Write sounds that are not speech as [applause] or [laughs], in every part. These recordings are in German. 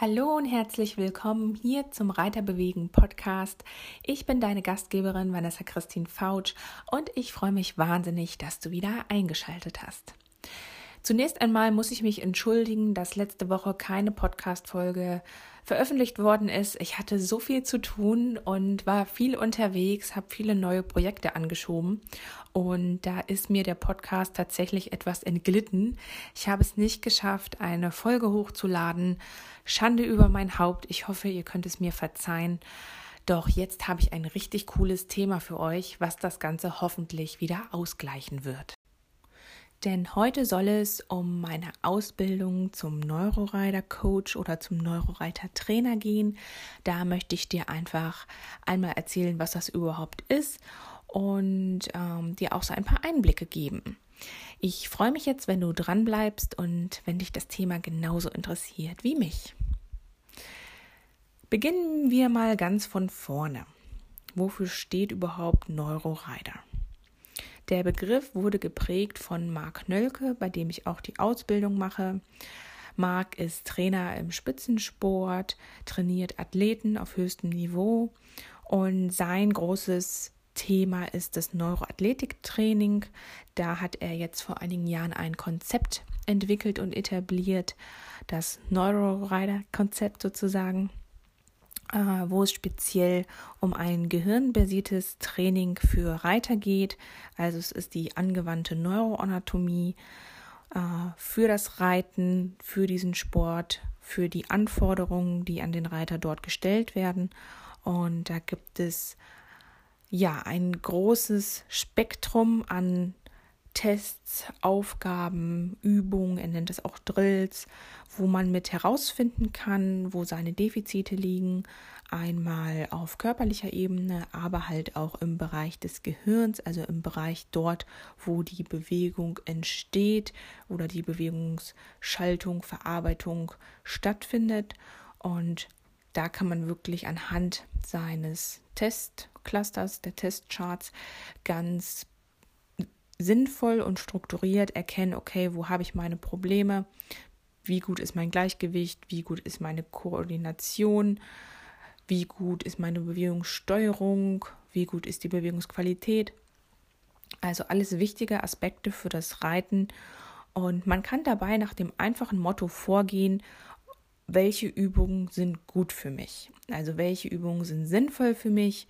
Hallo und herzlich willkommen hier zum Reiterbewegen Podcast. Ich bin deine Gastgeberin Vanessa Christine Fautsch und ich freue mich wahnsinnig, dass du wieder eingeschaltet hast. Zunächst einmal muss ich mich entschuldigen, dass letzte Woche keine Podcast-Folge veröffentlicht worden ist. Ich hatte so viel zu tun und war viel unterwegs, habe viele neue Projekte angeschoben und da ist mir der Podcast tatsächlich etwas entglitten. Ich habe es nicht geschafft, eine Folge hochzuladen. Schande über mein Haupt. Ich hoffe, ihr könnt es mir verzeihen. Doch jetzt habe ich ein richtig cooles Thema für euch, was das Ganze hoffentlich wieder ausgleichen wird. Denn heute soll es um meine Ausbildung zum Neurorider Coach oder zum Neurorider Trainer gehen. Da möchte ich dir einfach einmal erzählen, was das überhaupt ist und ähm, dir auch so ein paar Einblicke geben. Ich freue mich jetzt, wenn du dran bleibst und wenn dich das Thema genauso interessiert wie mich. Beginnen wir mal ganz von vorne. Wofür steht überhaupt Neurorider? Der Begriff wurde geprägt von Marc Nölke, bei dem ich auch die Ausbildung mache. Marc ist Trainer im Spitzensport, trainiert Athleten auf höchstem Niveau und sein großes Thema ist das Neuroathletiktraining. Da hat er jetzt vor einigen Jahren ein Konzept entwickelt und etabliert, das Neurorider-Konzept sozusagen. Äh, wo es speziell um ein gehirnbasiertes Training für Reiter geht. Also es ist die angewandte Neuroanatomie äh, für das Reiten, für diesen Sport, für die Anforderungen, die an den Reiter dort gestellt werden. Und da gibt es ja ein großes Spektrum an Tests, Aufgaben, Übungen, er nennt es auch Drills, wo man mit herausfinden kann, wo seine Defizite liegen, einmal auf körperlicher Ebene, aber halt auch im Bereich des Gehirns, also im Bereich dort, wo die Bewegung entsteht oder die Bewegungsschaltung, Verarbeitung stattfindet. Und da kann man wirklich anhand seines Testclusters, der Testcharts ganz sinnvoll und strukturiert erkennen, okay, wo habe ich meine Probleme, wie gut ist mein Gleichgewicht, wie gut ist meine Koordination, wie gut ist meine Bewegungssteuerung, wie gut ist die Bewegungsqualität. Also alles wichtige Aspekte für das Reiten. Und man kann dabei nach dem einfachen Motto vorgehen, welche Übungen sind gut für mich. Also welche Übungen sind sinnvoll für mich,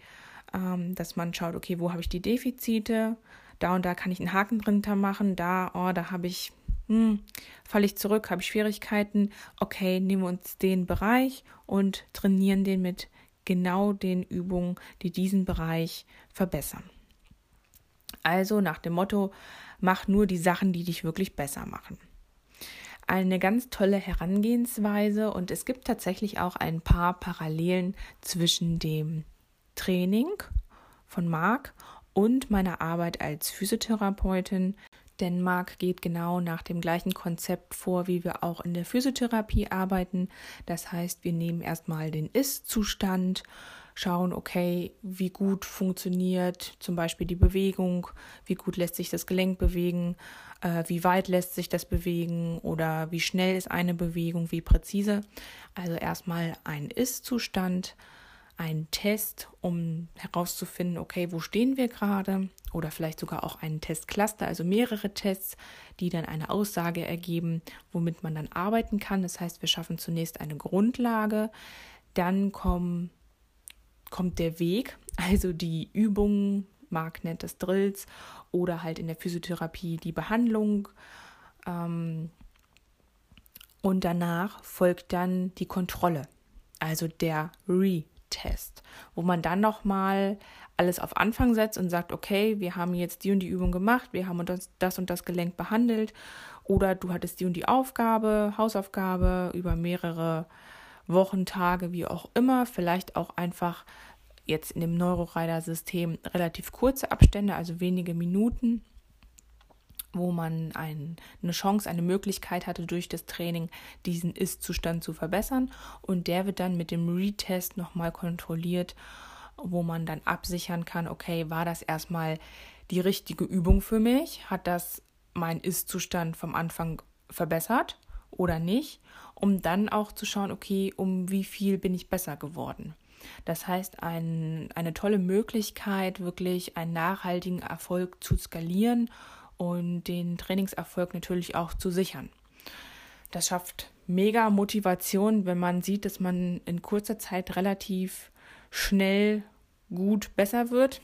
ähm, dass man schaut, okay, wo habe ich die Defizite, da und da kann ich einen Haken drunter machen, da, oh, da habe ich, hm, falle ich zurück, habe ich Schwierigkeiten. Okay, nehmen wir uns den Bereich und trainieren den mit genau den Übungen, die diesen Bereich verbessern. Also nach dem Motto, mach nur die Sachen, die dich wirklich besser machen. Eine ganz tolle Herangehensweise und es gibt tatsächlich auch ein paar Parallelen zwischen dem Training von Marc und meiner Arbeit als Physiotherapeutin. Denn Marc geht genau nach dem gleichen Konzept vor, wie wir auch in der Physiotherapie arbeiten. Das heißt, wir nehmen erstmal den Ist-Zustand, schauen, okay, wie gut funktioniert zum Beispiel die Bewegung, wie gut lässt sich das Gelenk bewegen, äh, wie weit lässt sich das bewegen oder wie schnell ist eine Bewegung, wie präzise. Also erstmal ein Ist-Zustand einen Test, um herauszufinden, okay, wo stehen wir gerade oder vielleicht sogar auch einen Testcluster, also mehrere Tests, die dann eine Aussage ergeben, womit man dann arbeiten kann. Das heißt, wir schaffen zunächst eine Grundlage, dann kommen, kommt der Weg, [laughs] also die Übungen, Mark nennt das Drills oder halt in der Physiotherapie die Behandlung. Ähm, und danach folgt dann die Kontrolle, also der Re Test, wo man dann nochmal alles auf Anfang setzt und sagt, okay, wir haben jetzt die und die Übung gemacht, wir haben das, das und das Gelenk behandelt. Oder du hattest die und die Aufgabe, Hausaufgabe über mehrere Wochen, Tage, wie auch immer, vielleicht auch einfach jetzt in dem Neurorider-System relativ kurze Abstände, also wenige Minuten wo man ein, eine Chance, eine Möglichkeit hatte, durch das Training diesen Ist-Zustand zu verbessern. Und der wird dann mit dem Retest nochmal kontrolliert, wo man dann absichern kann, okay, war das erstmal die richtige Übung für mich? Hat das mein Ist-Zustand vom Anfang verbessert? oder nicht, um dann auch zu schauen, okay, um wie viel bin ich besser geworden. Das heißt, ein, eine tolle Möglichkeit, wirklich einen nachhaltigen Erfolg zu skalieren und den Trainingserfolg natürlich auch zu sichern. Das schafft mega Motivation, wenn man sieht, dass man in kurzer Zeit relativ schnell gut besser wird.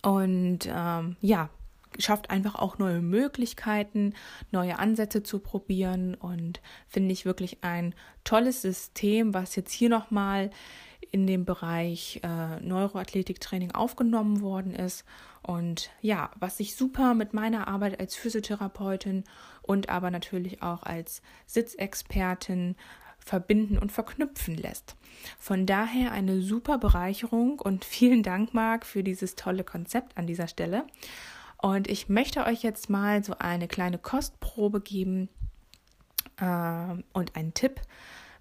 Und ähm, ja, schafft einfach auch neue Möglichkeiten, neue Ansätze zu probieren und finde ich wirklich ein tolles System, was jetzt hier nochmal in dem Bereich äh, Neuroathletiktraining aufgenommen worden ist. Und ja, was sich super mit meiner Arbeit als Physiotherapeutin und aber natürlich auch als Sitzexpertin verbinden und verknüpfen lässt. Von daher eine super Bereicherung und [laughs] vielen Dank, Marc, für dieses tolle Konzept an dieser Stelle. Und ich möchte euch jetzt mal so eine kleine Kostprobe geben äh, und einen Tipp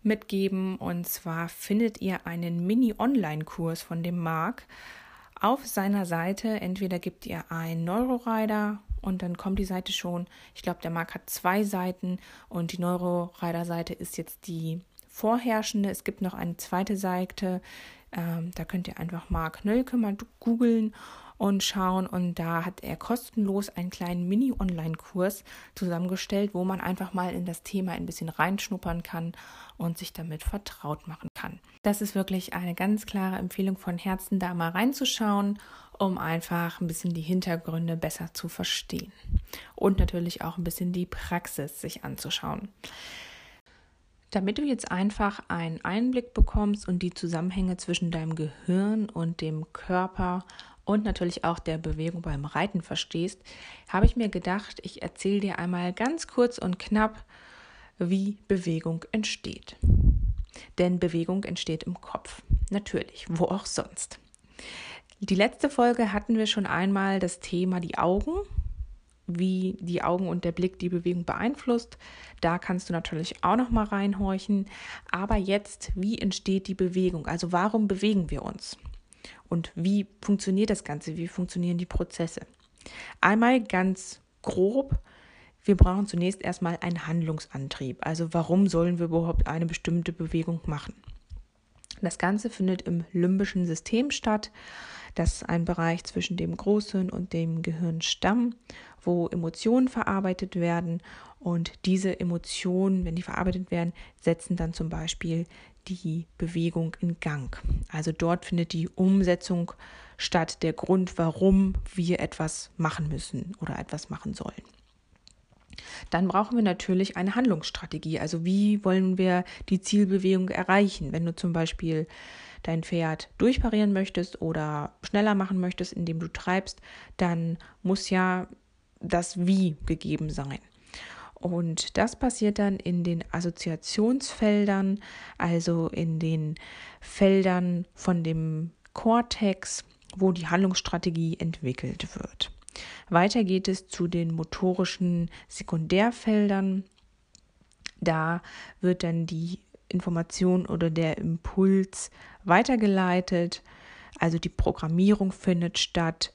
mitgeben. Und zwar findet ihr einen Mini-Online-Kurs von dem Marc auf seiner Seite. Entweder gibt ihr ein Neurorider und dann kommt die Seite schon. Ich glaube, der Marc hat zwei Seiten und die Neurorider-Seite ist jetzt die vorherrschende. Es gibt noch eine zweite Seite. Ähm, da könnt ihr einfach Marc Nölke mal googeln und schauen. Und da hat er kostenlos einen kleinen Mini-Online-Kurs zusammengestellt, wo man einfach mal in das Thema ein bisschen reinschnuppern kann und sich damit vertraut machen kann. Das ist wirklich eine ganz klare Empfehlung von Herzen, da mal reinzuschauen, um einfach ein bisschen die Hintergründe besser zu verstehen. Und natürlich auch ein bisschen die Praxis sich anzuschauen. Damit du jetzt einfach einen Einblick bekommst und die Zusammenhänge zwischen deinem Gehirn und dem Körper und natürlich auch der Bewegung beim Reiten verstehst, habe ich mir gedacht, ich erzähle dir einmal ganz kurz und knapp, wie Bewegung entsteht. Denn Bewegung entsteht im Kopf. Natürlich, wo auch sonst. Die letzte Folge hatten wir schon einmal das Thema die Augen, wie die Augen und der Blick die Bewegung beeinflusst. Da kannst du natürlich auch noch mal reinhorchen. Aber jetzt, wie entsteht die Bewegung? Also warum bewegen wir uns? Und wie funktioniert das Ganze? Wie funktionieren die Prozesse? Einmal ganz grob. Wir brauchen zunächst erstmal einen Handlungsantrieb. Also warum sollen wir überhaupt eine bestimmte Bewegung machen? Das Ganze findet im limbischen System statt. Das ist ein Bereich zwischen dem Großhirn und dem Gehirnstamm, wo Emotionen verarbeitet werden. Und diese Emotionen, wenn die verarbeitet werden, setzen dann zum Beispiel die Bewegung in Gang. Also dort findet die Umsetzung statt, der Grund, warum wir etwas machen müssen oder etwas machen sollen. Dann brauchen wir natürlich eine Handlungsstrategie. Also wie wollen wir die Zielbewegung erreichen? Wenn du zum Beispiel dein Pferd durchparieren möchtest oder schneller machen möchtest, indem du treibst, dann muss ja das Wie gegeben sein. Und das passiert dann in den Assoziationsfeldern, also in den Feldern von dem Cortex, wo die Handlungsstrategie entwickelt wird. Weiter geht es zu den motorischen Sekundärfeldern. Da wird dann die Information oder der Impuls weitergeleitet. Also die Programmierung findet statt.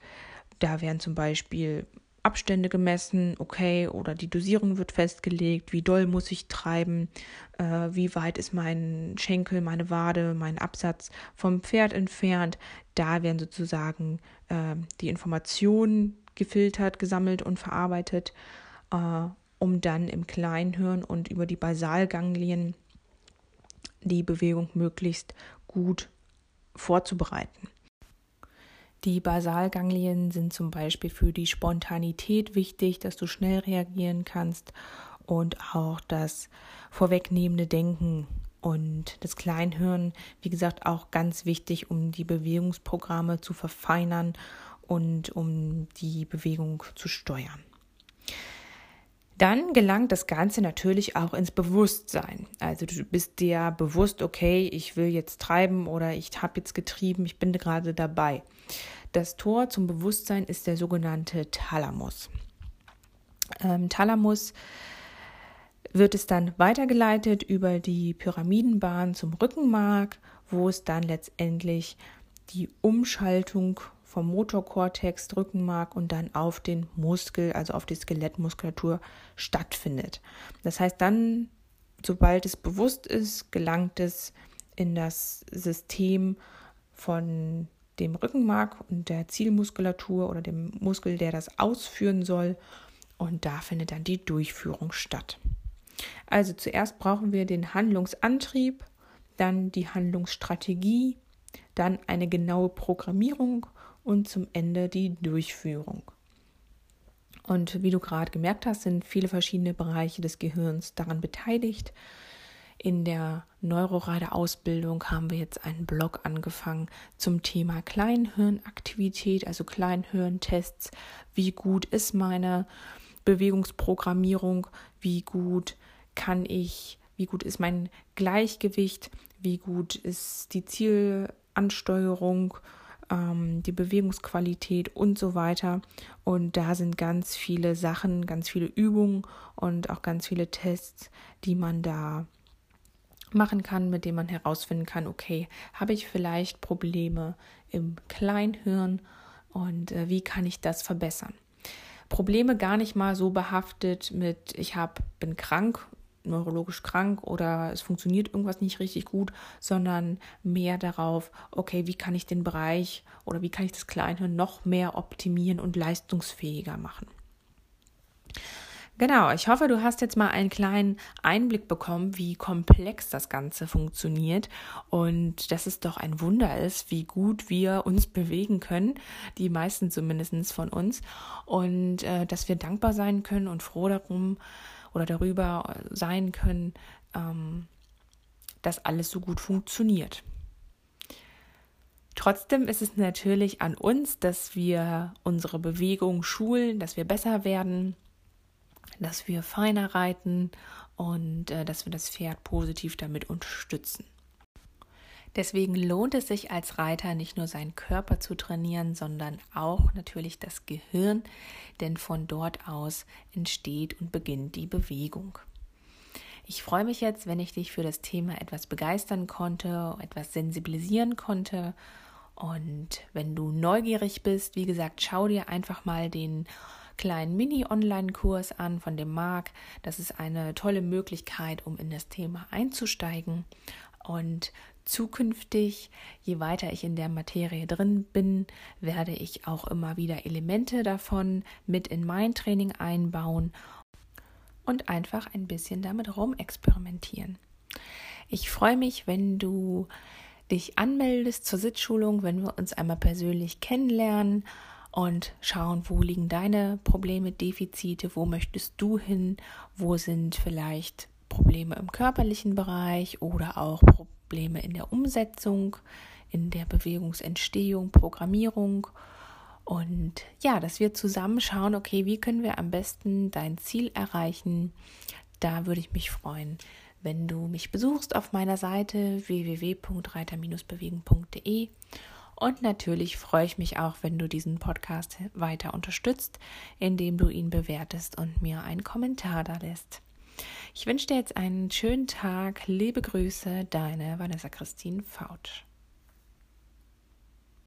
Da werden zum Beispiel Abstände gemessen, okay, oder die Dosierung wird festgelegt, wie doll muss ich treiben, äh, wie weit ist mein Schenkel, meine Wade, mein Absatz vom Pferd entfernt. Da werden sozusagen äh, die Informationen gefiltert, gesammelt und verarbeitet, äh, um dann im Kleinhirn und über die Basalganglien die Bewegung möglichst gut vorzubereiten. Die Basalganglien sind zum Beispiel für die Spontanität wichtig, dass du schnell reagieren kannst und auch das vorwegnehmende Denken und das Kleinhirn, wie gesagt, auch ganz wichtig, um die Bewegungsprogramme zu verfeinern und um die Bewegung zu steuern. Dann gelangt das Ganze natürlich auch ins Bewusstsein. Also du bist dir bewusst, okay, ich will jetzt treiben oder ich habe jetzt getrieben, ich bin gerade dabei. Das Tor zum Bewusstsein ist der sogenannte Thalamus. Ähm, Thalamus wird es dann weitergeleitet über die Pyramidenbahn zum Rückenmark, wo es dann letztendlich die Umschaltung vom Motorkortex, Rückenmark und dann auf den Muskel, also auf die Skelettmuskulatur stattfindet. Das heißt, dann, sobald es bewusst ist, gelangt es in das System von dem Rückenmark und der Zielmuskulatur oder dem Muskel, der das ausführen soll. Und da findet dann die Durchführung statt. Also zuerst brauchen wir den Handlungsantrieb, dann die Handlungsstrategie, dann eine genaue Programmierung und zum Ende die Durchführung. Und wie du gerade gemerkt hast, sind viele verschiedene Bereiche des Gehirns daran beteiligt. In der Neurorader-Ausbildung haben wir jetzt einen Blog angefangen zum Thema Kleinhirnaktivität, also Kleinhirntests. Wie gut ist meine Bewegungsprogrammierung? Wie gut kann ich, wie gut ist mein Gleichgewicht? Wie gut ist die Zielansteuerung? Ähm, die Bewegungsqualität und so weiter. Und da sind ganz viele Sachen, ganz viele Übungen und auch ganz viele Tests, die man da machen kann, mit denen man herausfinden kann, okay, habe ich vielleicht Probleme im Kleinhirn und äh, wie kann ich das verbessern? Probleme gar nicht mal so behaftet mit, ich hab, bin krank neurologisch krank oder es funktioniert irgendwas nicht richtig gut, sondern mehr darauf, okay, wie kann ich den Bereich oder wie kann ich das Kleinhirn noch mehr optimieren und leistungsfähiger machen. Genau, ich hoffe, du hast jetzt mal einen kleinen Einblick bekommen, wie komplex das Ganze funktioniert und dass es doch ein Wunder ist, wie gut wir uns bewegen können, die meisten zumindest von uns, und äh, dass wir dankbar sein können und froh darum, oder darüber sein können, ähm, dass alles so gut funktioniert. Trotzdem ist es natürlich an uns, dass wir unsere Bewegung schulen, dass wir besser werden, dass wir feiner reiten und äh, dass wir das Pferd positiv damit unterstützen. Deswegen lohnt es sich als Reiter nicht nur seinen Körper zu trainieren, sondern auch natürlich das Gehirn, denn von dort aus entsteht und beginnt die Bewegung. Ich freue mich jetzt, wenn ich dich für das Thema etwas begeistern konnte, etwas sensibilisieren konnte. Und wenn du neugierig bist, wie gesagt, schau dir einfach mal den kleinen Mini-Online-Kurs an von dem Marc. Das ist eine tolle Möglichkeit, um in das Thema einzusteigen. Und zukünftig, je weiter ich in der Materie drin bin, werde ich auch immer wieder Elemente davon mit in mein Training einbauen und einfach ein bisschen damit rumexperimentieren. Ich freue mich, wenn du dich anmeldest zur Sitzschulung, wenn wir uns einmal persönlich kennenlernen und schauen, wo liegen deine Probleme, Defizite, wo möchtest du hin, wo sind vielleicht Probleme im körperlichen Bereich oder auch Probleme Probleme in der Umsetzung, in der Bewegungsentstehung, Programmierung. Und ja, dass wir zusammen schauen, okay, wie können wir am besten dein Ziel erreichen. Da würde ich mich freuen, wenn du mich besuchst auf meiner Seite www.reiter-bewegen.de. Und natürlich freue ich mich auch, wenn du diesen Podcast weiter unterstützt, indem du ihn bewertest und mir einen Kommentar da lässt. Ich wünsche dir jetzt einen schönen Tag. Liebe Grüße, deine Vanessa Christine Faut.